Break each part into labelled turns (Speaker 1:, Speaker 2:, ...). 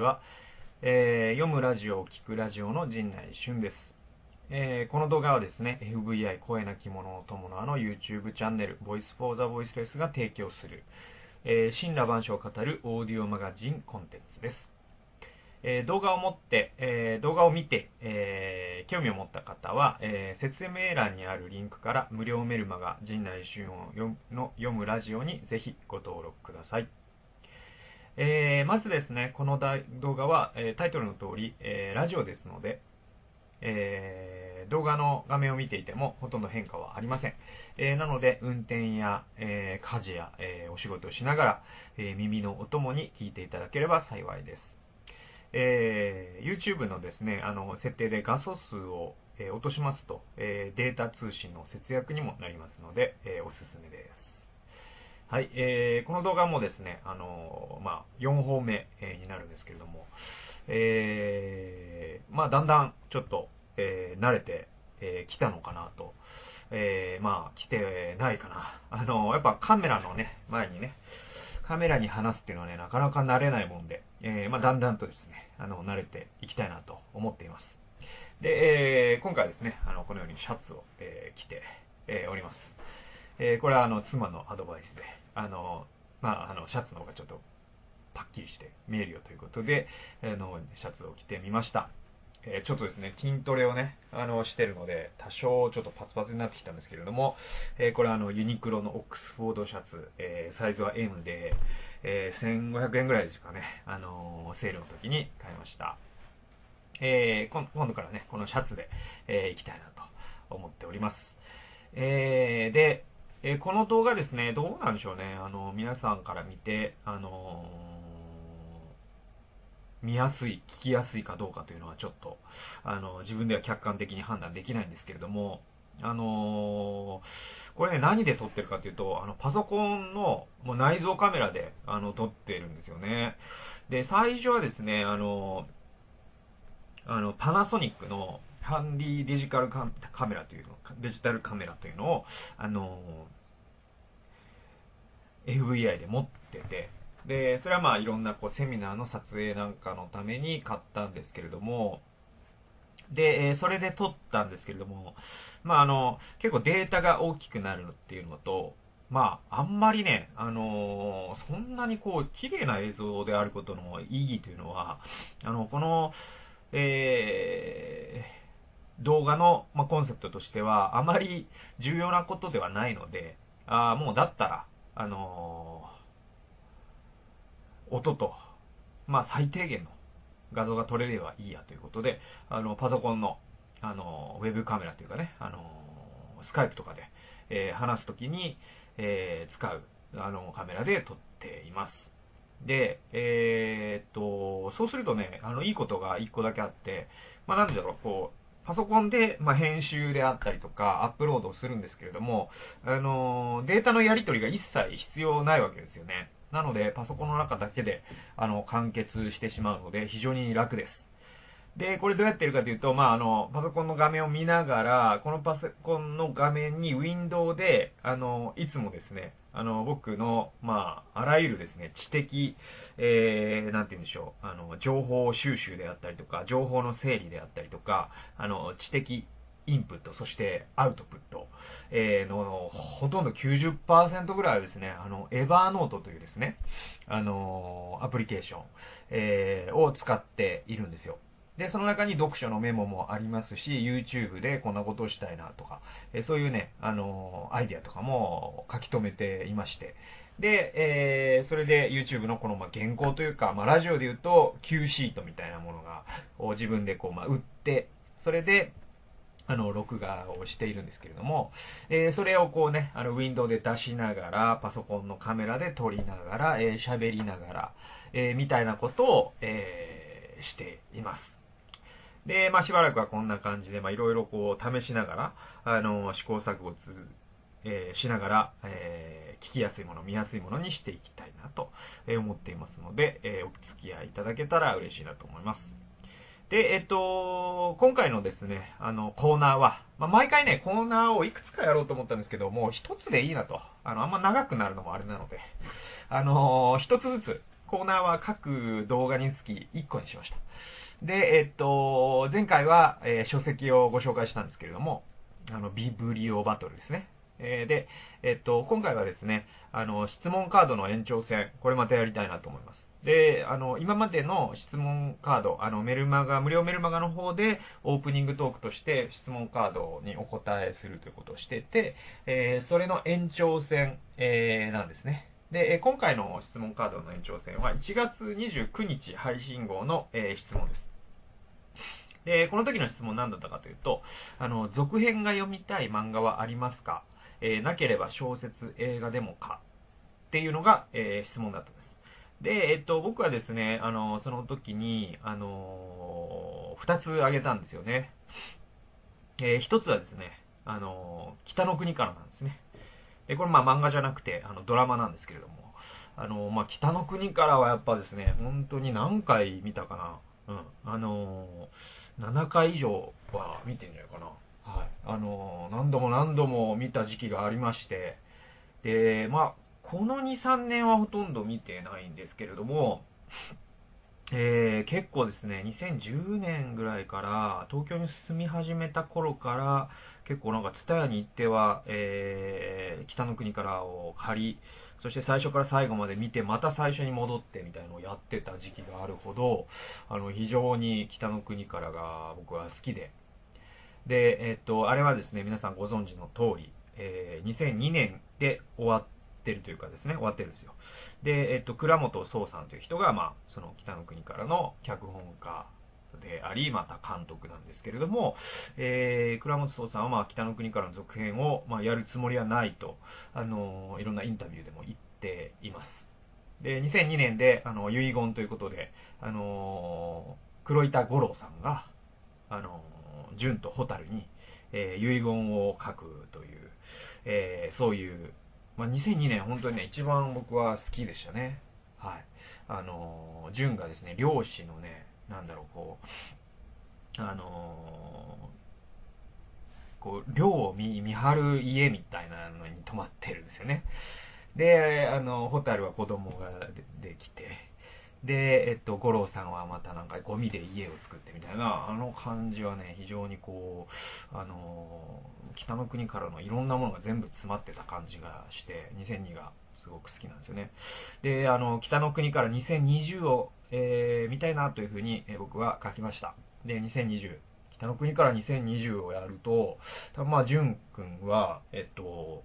Speaker 1: は。えー、読むラジオを聞くラジオの陣内俊です。えー、この動画はですね、FVI 声なき者の友のあの YouTube チャンネル、Voice for the Voiceless が提供する、えー、神羅万象を語るオーディオマガジンコンテンツです。えー、動画を持って、えー、動画を見て、えー、興味を持った方は、え説明欄にあるリンクから無料メルマガ陣内俊の読むラジオにぜひご登録ください。えー、まずですね、この動画は、えー、タイトルの通り、えー、ラジオですので、え動画の画面を見ていてもほとんど変化はありません。えなので、運転や、え家事や、えお仕事をしながら、え耳のお供に聞いていただければ幸いです。え YouTube のですね、あの設定で画素数を、え落としますと、えデータ通信の節約にもなりますので、えおすすめです。はい、えー、この動画もですね、あの、まあ、4本目、えー、になるんですけれども、えー、まあ、だんだんちょっと、えー、慣れてき、えー、たのかなと、えー、まあ、来てないかな。あの、やっぱカメラのね、前にね、カメラに話すっていうのはね、なかなか慣れないもんで、えー、まあ、だんだんとですね、あの、慣れていきたいなと思っています。で、えー、今回ですね、あの、このようにシャツを、えー、着て、え、おります。えー、これはあの、妻のアドバイスで、あの、まあ、あの、シャツの方がちょっと、パッキリして見えるよということで、あの、シャツを着てみました。えー、ちょっとですね、筋トレをね、あの、してるので、多少ちょっとパツパツになってきたんですけれども、えー、これはあの、ユニクロのオックスフォードシャツ、えー、サイズは M で、え1500円ぐらいですかね、あのセールの時に買いました。え今度からね、このシャツで、え行きたいなと思っております。えで、えー、この動画ですね、どうなんでしょうね。あの、皆さんから見て、あのー、見やすい、聞きやすいかどうかというのはちょっと、あの、自分では客観的に判断できないんですけれども、あのー、これね、何で撮ってるかというと、あの、パソコンのもう内蔵カメラで、あの、撮ってるんですよね。で、最初はですね、あのあの、パナソニックのハンデジカルカメラというの、デジタルカメラというのを、あの、FVI で持ってて、で、それはまあいろんなこうセミナーの撮影なんかのために買ったんですけれども、で、それで撮ったんですけれども、まああの、結構データが大きくなるっていうのと、まあ、あんまりね、あのー、そんなにこう、綺麗な映像であることの意義というのは、あの、この、えー、動画の、まあ、コンセプトとしては、あまり重要なことではないので、あもうだったら、あのー、音と、まあ、最低限の画像が撮れればいいやということで、あの、パソコンの、あの、ウェブカメラというかね、あの、スカイプとかで、えー、話すときに、えー、使う、あの、カメラで撮っています。で、えー、っと、そうするとね、あの、いいことが一個だけあって、まあ、なんだろう、こう、パソコンで、ま編集であったりとか、アップロードをするんですけれども、あのデータのやり取りが一切必要ないわけですよね。なので、パソコンの中だけで、あの、完結してしまうので、非常に楽です。で、これどうやってるかというと、まあ、あの、パソコンの画面を見ながら、このパソコンの画面にウィンドウで、あの、いつもですね、あの、僕の、まあ、あらゆるですね、知的、えー、なんて言うんでしょう、あの、情報収集であったりとか、情報の整理であったりとか、あの、知的インプット、そしてアウトプット、えー、の、ほとんど90%ぐらいはですね、あの、エヴァーノートというですね、あの、アプリケーション、えー、を使っているんですよ。で、その中に読書のメモもありますし、YouTube でこんなことをしたいなとか、えそういうね、あのアイディアとかも書き留めていまして、で、えー、それで YouTube のこの、ま原稿というか、ま、ラジオで言うと Q シートみたいなものが、を自分でこう、ま、売って、それで、あの、録画をしているんですけれども、えー、それをこうね、あの、ウィンドウで出しながら、パソコンのカメラで撮りながら、えー、喋りながら、えー、みたいなことを、え、しています。で、まあ、しばらくはこんな感じで、まあ、いろいろこう、試しながら、あの、試行錯誤つ、えー、しながら、えー、聞きやすいもの、見やすいものにしていきたいなと思っていますので、えー、お付き合いいただけたら嬉しいなと思います。で、えっと、今回のですね、あの、コーナーは、まあ、毎回ね、コーナーをいくつかやろうと思ったんですけど、もう一つでいいなと。あの、あんま長くなるのもあれなので、あのー、一つずつ、コーナーは各動画につき1個にしました。で、えっと、前回は、えー、書籍をご紹介したんですけれども、あの、ビブリオバトルですね。えー、で、えっと、今回はですね、あの、質問カードの延長戦、これまたやりたいなと思います。で、あの、今までの質問カード、あの、メルマガ、無料メルマガの方で、オープニングトークとして質問カードにお答えするということをしてて、えー、それの延長戦、えー、なんですね。で、今回の質問カードの延長戦は1月29日配信号の、え、質問です。で、この時の質問何だったかというと、あの、続編が読みたい漫画はありますか？えー、なければ小説、映画でもか？っていうのが、えー、質問だったんです。で、えっと、僕はですね、あの、その時に、あの、二つ挙げたんですよね。えー、一つはですね、あの、北の国からなんですね。で、これまあ漫画じゃなくて、あの、ドラマなんですけれども、あの、まあ、北の国からはやっぱですね、本当に何回見たかな。うん。あの、7回以上は見てんじゃないかな。はい。あの、何度も何度も見た時期がありまして、で、まあ、この2、3年はほとんど見てないんですけれども、えー、結構ですね、2010年ぐらいから、東京に住み始めた頃から、結構なんか、ツタヤに行っては、えー、北の国からを借り、そして最初から最後まで見て、また最初に戻ってみたいのをやってた時期があるほど、あの、非常に北の国からが僕は好きで。で、えっと、あれはですね、皆さんご存知の通り、えー、2002年で終わっってるというかですね、終わってるんですよ。で、えっと、倉本壮さんという人が、まあ、その北の国からの脚本家であり、また監督なんですけれども、えー、倉本壮さんは、まあ、北の国からの続編を、まあ、やるつもりはないと、あのいろんなインタビューでも言っています。で、2002年で、あの、遺言ということで、あの黒板五郎さんが、あの純と蛍に、えー、遺言を書くという、えー、そういうまあ、2002年本当にね、一番僕は好きでしたね。はい。あのー、純がですね、漁師のね、なんだろう、こう、あのー、こう、漁を見見張る家みたいなのに泊まってるんですよね。で、あの、ホタルは子供ができて、で、えっと、五郎さんはまたなんかゴミで家を作ってみたいな、あの感じはね、非常にこう、あの、北の国からのいろんなものが全部詰まってた感じがして、2002がすごく好きなんですよね。で、あの、北の国から2020を、えー、見たいなというふうに、え、僕は書きました。で、2020。北の国から2020をやると、多分まあ、淳君は、えっと、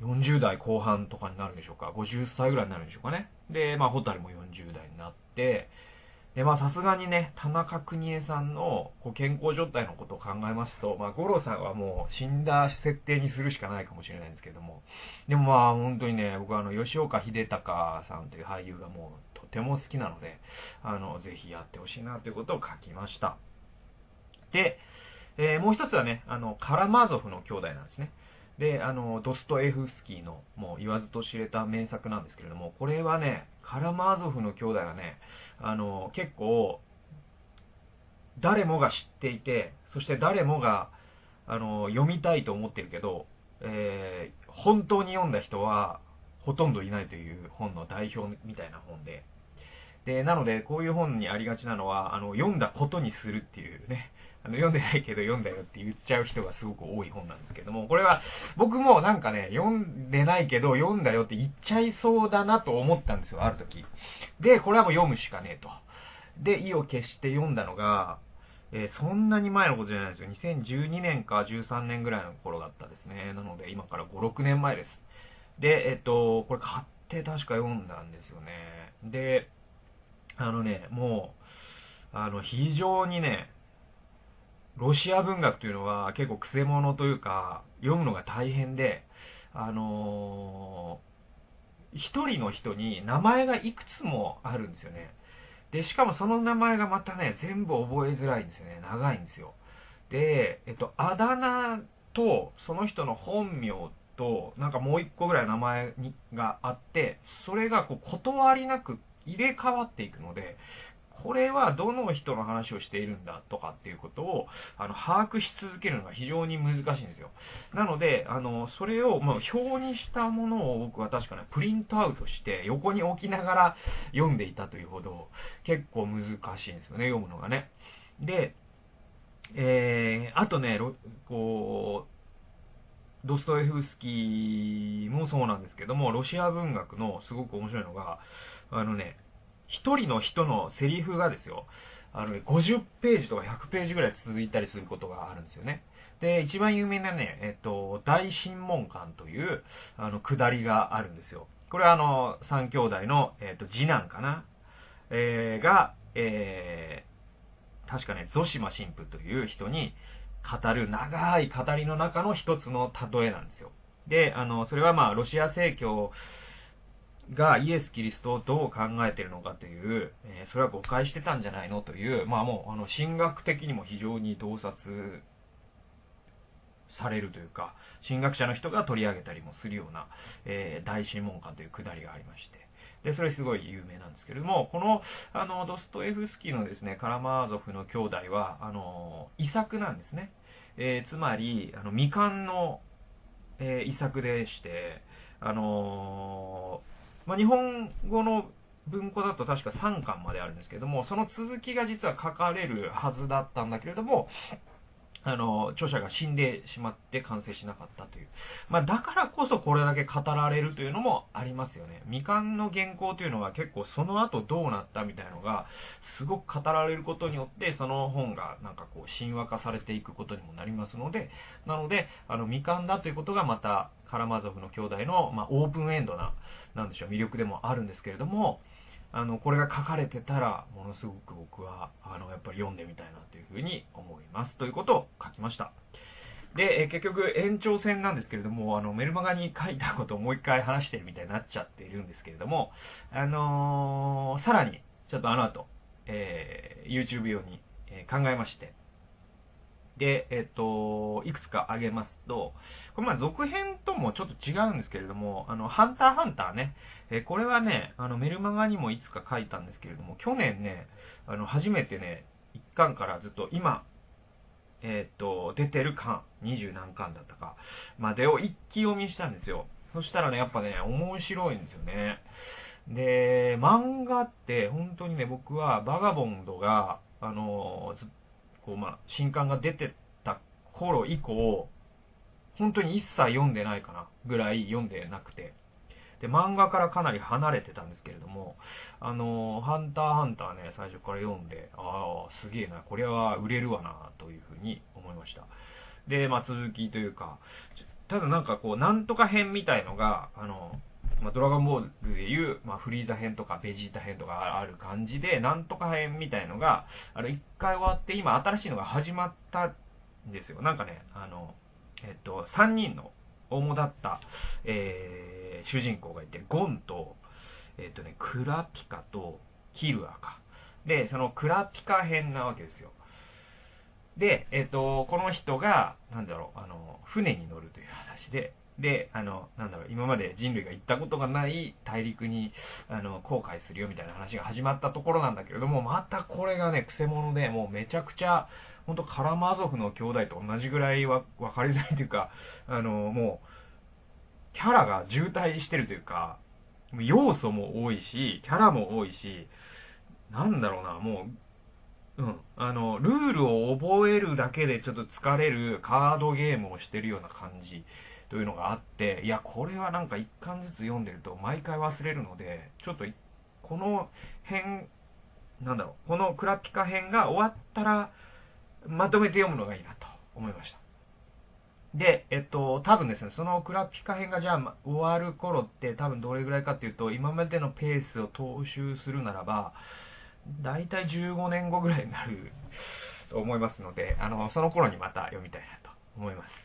Speaker 1: 40代後半とかになるんでしょうか。50歳ぐらいになるんでしょうかね。で、まあ、ホタルも40代になって、で、まあ、さすがにね、田中邦衛さんのこう健康状態のことを考えますと、まあ、五郎さんはもう死んだ設定にするしかないかもしれないんですけども、でもまあ、本当にね、僕はあの、吉岡秀隆さんという俳優がもうとても好きなので、あの、ぜひやってほしいなということを書きました。で、えー、もう一つはね、あの、カラマーゾフの兄弟なんですね。で、あの、ドストエフスキーの、もう言わずと知れた名作なんですけれども、これはね、カラマーゾフの兄弟はね、あの、結構、誰もが知っていて、そして誰もが、あの、読みたいと思ってるけど、えー、本当に読んだ人は、ほとんどいないという本の代表みたいな本で、で、なので、こういう本にありがちなのは、あの、読んだことにするっていうね、あの、読んでないけど読んだよって言っちゃう人がすごく多い本なんですけども、これは僕もなんかね、読んでないけど読んだよって言っちゃいそうだなと思ったんですよ、ある時。で、これはもう読むしかねえと。で、意を決して読んだのが、えー、そんなに前のことじゃないですよ。2012年か13年ぐらいの頃だったですね。なので、今から5、6年前です。で、えっと、これ買って確か読んだんですよね。で、あのね、もう、あの、非常にね、ロシア文学というのは結構癖者というか、読むのが大変で、あのー、一人の人に名前がいくつもあるんですよね。で、しかもその名前がまたね、全部覚えづらいんですよね。長いんですよ。で、えっと、あだ名と、その人の本名と、なんかもう一個ぐらい名前にがあって、それがこう断りなくっ入れ替わっていくので、これはどの人の話をしているんだとかっていうことを、あの、把握し続けるのが非常に難しいんですよ。なので、あの、それを、まあ、表にしたものを僕は確かね、プリントアウトして横に置きながら読んでいたというほど、結構難しいんですよね、読むのがね。で、えー、あとね、こう、ドストエフスキーもそうなんですけども、ロシア文学のすごく面白いのが、あのね、一人の人のセリフがですよ、あのね、50ページとか100ページぐらい続いたりすることがあるんですよね。で、一番有名なね、えっと、大神門館という、あの、下りがあるんですよ。これはあの、三兄弟の、えっと、次男かな、えー、が、えー、確かね、ゾシマ神父という人に語る長い語りの中の一つの例えなんですよ。で、あの、それはまあ、ロシア正教がイエス・キリストをどう考えてるのかという、えー、それは誤解してたんじゃないのという、まあもう、あの、神学的にも非常に洞察されるというか、神学者の人が取り上げたりもするような、えー、大神門館というくだりがありまして、で、それすごい有名なんですけれども、この、あの、ドストエフスキーのですね、カラマーゾフの兄弟は、あの、遺作なんですね。えー、つまり、あの、未完の、えー、遺作でして、あのーまあ、日本語の文庫だと確か3巻まであるんですけども、その続きが実は書かれるはずだったんだけれども、あの、著者が死んでしまって完成しなかったという。まあ、だからこそこれだけ語られるというのもありますよね。未完の原稿というのは結構その後どうなったみたいのが、すごく語られることによって、その本がなんかこう、神話化されていくことにもなりますので、なので、あの、未完だということがまた、カラマゾフの兄弟の、まあ、オープンエンドな、なんでしょう、魅力でもあるんですけれども、あの、これが書かれてたら、ものすごく僕は、あの、やっぱり読んでみたいなというふうに思います。ということを書きました。で、え結局延長戦なんですけれども、あの、メルマガに書いたことをもう一回話してるみたいになっちゃっているんですけれども、あのー、さらに、ちょっとあの後、えー、YouTube 用に、え考えまして、で、えっと、いくつか挙げますと、これまあ続編ともちょっと違うんですけれども、あの、ハンターハンターね、えこれはね、あの、メルマガにもいつか書いたんですけれども、去年ね、あの、初めてね、1巻からずっと今、えっと、出てる巻、二十何巻だったか、までを一気読みしたんですよ。そしたらね、やっぱね、面白いんですよね。で、漫画って本当にね、僕はバガボンドが、あの、ずっこう、まあ、新刊が出てた頃以降、本当に一切読んでないかな、ぐらい読んでなくて。で、漫画からかなり離れてたんですけれども、あの、ハンターハンターね、最初から読んで、ああ、すげえな、これは売れるわな、というふうに思いました。で、まあ、続きというか、ただなんかこう、なんとか編みたいのが、あの、まあ、ドラゴンボールでいう、まあ、フリーザ編とかベジータ編とかある感じで、なんとか編みたいのが、あの、一回終わって、今新しいのが始まったんですよ。なんかね、あの、えっと、3人の主だった、えー、主人公がいて、ゴンと、えっとね、クラピカとキルアか。で、そのクラピカ編なわけですよ。で、えっと、この人が、なんだろう、あの、船に乗るという話で、で、あの、なんだろう、今まで人類が行ったことがない大陸に、あの、航海するよみたいな話が始まったところなんだけれども、またこれがね、癖者で、もうめちゃくちゃ、ほんとカラマーゾフの兄弟と同じぐらいわ分かりづらいというか、あの、もう、キャラが渋滞してるというか、要素も多いし、キャラも多いし、なんだろうな、もう、うん。あの、ルールを覚えるだけでちょっと疲れるカードゲームをしてるような感じというのがあって、いや、これはなんか一巻ずつ読んでると毎回忘れるので、ちょっとこの辺、なんだろう、このクラピカ編が終わったら、まとめて読むのがいいなと思いました。で、えっと、多分ですね、そのクラピカ編がじゃあ終わる頃って多分どれぐらいかっていうと、今までのペースを踏襲するならば、だいたい15年後ぐらいになると思いますので、あの、その頃にまた読みたいなと思います。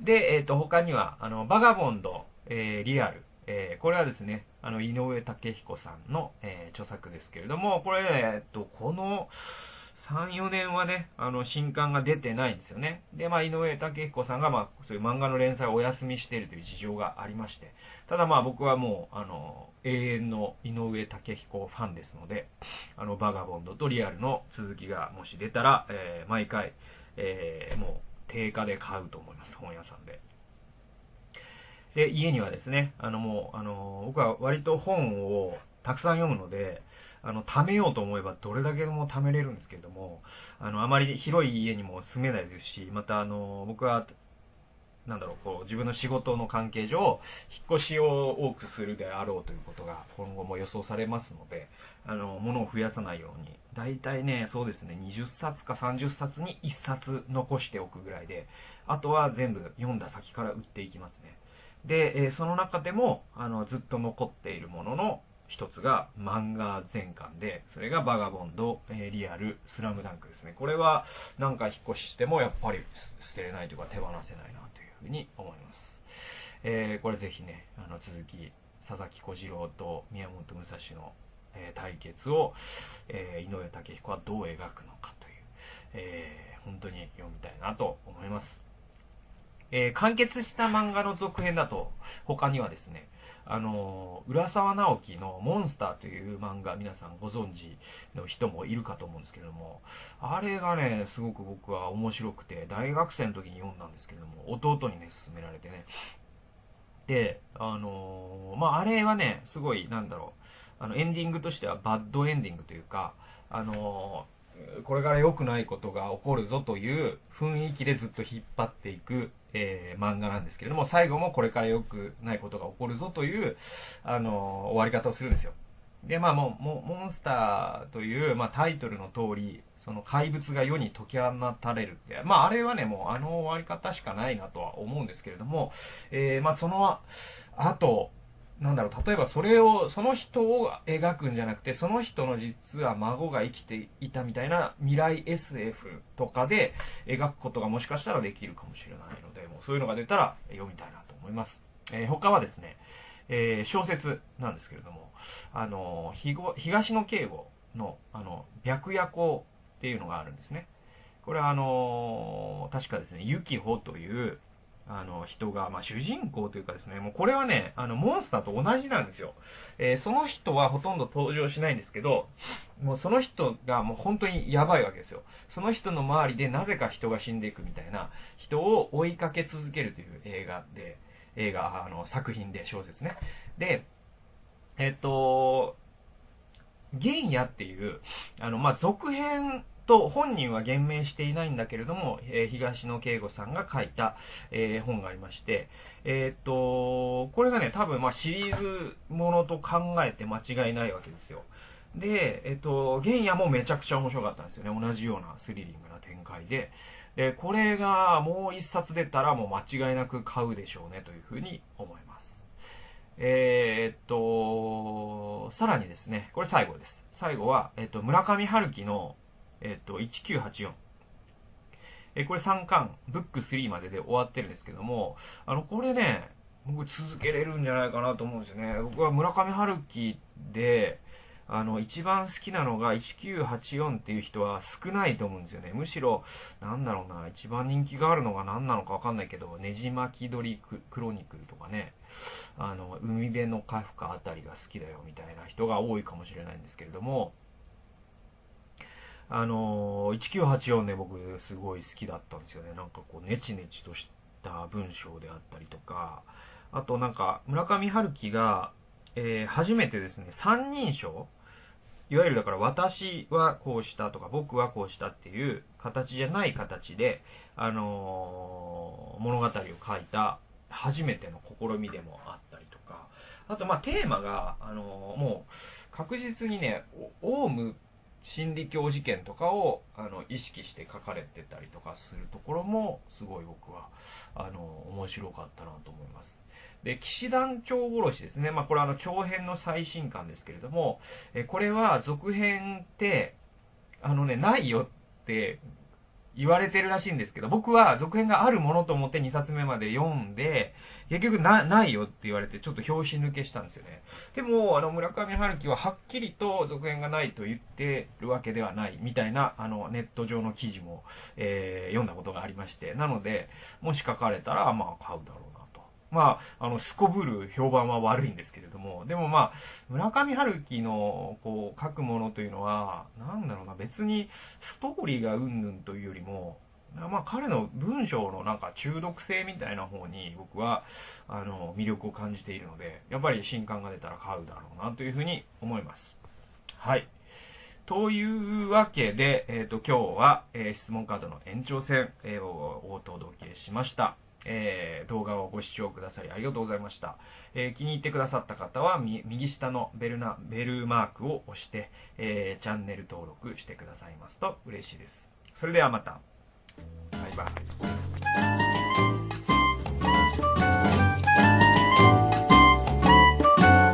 Speaker 1: で、えっ、ー、と、他には、あの、バガボンド、えー、リアル、えー、これはですね、あの、井上武彦さんの、え、著作ですけれども、これ、えっと、この3、4年はね、あの、新刊が出てないんですよね。で、まあ、井上武彦さんが、まあ、そういう漫画の連載をお休みしているという事情がありまして、ただまあ、僕はもう、あの、永遠の井上武彦ファンですので、あの、バガボンドとリアルの続きがもし出たら、えー、毎回、えー、もう、定価で買うと思います、本屋さんで。で、家にはですね、あのもう、あの、僕は割と本をたくさん読むので、あの、貯めようと思えばどれだけでも貯めれるんですけれども、あの、あまり広い家にも住めないですし、また、あの、僕は、なんだろう、こう、自分の仕事の関係上、引っ越しを多くするであろうということが今後も予想されますので、あの、物を増やさないように、大体ね、そうですね、20冊か30冊に1冊残しておくぐらいで、あとは全部読んだ先から売っていきますね。で、えその中でも、あの、ずっと残っているものの、一つが漫画全巻で、それがバガボンド、えー、リアル、スラムダンクですね。これは何回引っ越ししてもやっぱり捨てれないというか手放せないなふうに思います。えー、これぜひね、あの続き、佐々木小次郎と宮本武蔵の、えー、対決を、え井上武彦はどう描くのかという、え本当に読みたいなと思います。え完結した漫画の続編だと、他にはですね、あの、浦沢直樹のモンスターという漫画、皆さんご存知の人もいるかと思うんですけれども、あれがね、すごく僕は面白くて、大学生の時に読んだんですけれども、弟にね、勧められてね。で、あのまあ、あれはね、すごい、なんだろう、あの、エンディングとしてはバッドエンディングというか、あのこれから良くないことが起こるぞという雰囲気でずっと引っ張っていく、えー、漫画なんですけれども、最後もこれから良くないことが起こるぞという、あの終わり方をするんですよ。で、まあもう、モンスターという、まあ、タイトルの通り、その怪物が世に解き放たれるって、まああれはね、もうあの終わり方しかないなとは思うんですけれども、えー、まあその後、なんだろう、例えばそれを、その人を描くんじゃなくて、その人の実は孫が生きていたみたいな未来 SF とかで描くことがもしかしたらできるかもしれないので、もうそういうのが出たら読みたいなと思います。えー、他はですね、えー、小説なんですけれども、あの、東野敬吾の、あの、白夜行っていうのがあるんですね。これはあの、確かですね、ユキホという、あの、人が、まあ、主人公というかですね、もうこれはね、あの、モンスターと同じなんですよ。えー、その人はほとんど登場しないんですけど、もうその人がもう本当にやばいわけですよ。その人の周りでなぜか人が死んでいくみたいな人を追いかけ続けるという映画で、映画、あの、作品で、小説ね。で、えっと、原野っていう、あの、まあ、続編と本人は言明していないんだけれども、えー、東野圭吾さんが書いた、えー、本がありまして、えー、っと、これがね、多分まあシリーズものと考えて間違いないわけですよ。で、えっと、原野もめちゃくちゃ面白かったんですよね。同じようなスリリングな展開で。で、これがもう一冊出たらもう間違いなく買うでしょうねというふうに思います。えー、っと、さらにですね、これ最後です。最後は、えっと、村上春樹のえっ、と、1984。えこれ3巻、ブック3までで終わってるんですけども、あの、これね、僕続けれるんじゃないかなと思うんですよね。僕は村上春樹で、あの、一番好きなのが1984っていう人は少ないと思うんですよね。むしろ、なんだろうな、一番人気があるのが何なのかわかんないけど、ねじ巻き鳥クロニクルとかね、あの、海辺のカフカあたりが好きだよみたいな人が多いかもしれないんですけれども、あの1984ね、僕すごい好きだったんですよね。なんかこう、ネチネチとした文章であったりとか、あとなんか、村上春樹が、えー、初めてですね、三人称。いわゆるだから私はこうしたとか僕はこうしたっていう形じゃない形で、あのー、物語を書いた初めての試みでもあったりとか、あとまあテーマが、あのー、もう確実にね、オウム心理教事件とかをあの意識して書かれてたりとかするところもすごい僕はあの面白かったなと思います。で、騎士団長殺しですね。まあ、これはあの長編の最新刊ですけれども、えこれは続編って、あのね、ないよって言われてるらしいんですけど、僕は続編があるものと思って2冊目まで読んで、結局な、ないよって言われて、ちょっと表紙抜けしたんですよね。でも、あの、村上春樹ははっきりと続編がないと言ってるわけではないみたいな、あの、ネット上の記事も、えー、読んだことがありまして、なので、もし書かれたら、まあ、買うだろうなと。まあ、あの、すこぶる評判は悪いんですけれども、でもまあ、村上春樹の、こう、書くものというのは、なんだろうな、別に、ストーリーがうんぬんというよりも、まあ彼の文章のなんか中毒性みたいな方に僕はあの魅力を感じているので、やっぱり新刊が出たら買うだろうなというふうに思います。はい。というわけで、えっ、ー、と今日は、えー、質問カードの延長戦、えー、をお届けしました。えー、動画をご視聴くださりありがとうございました。えー、気に入ってくださった方は、右下のベルナ、ベルマークを押して、えー、チャンネル登録してくださいますと嬉しいです。それではまた。バイバイ。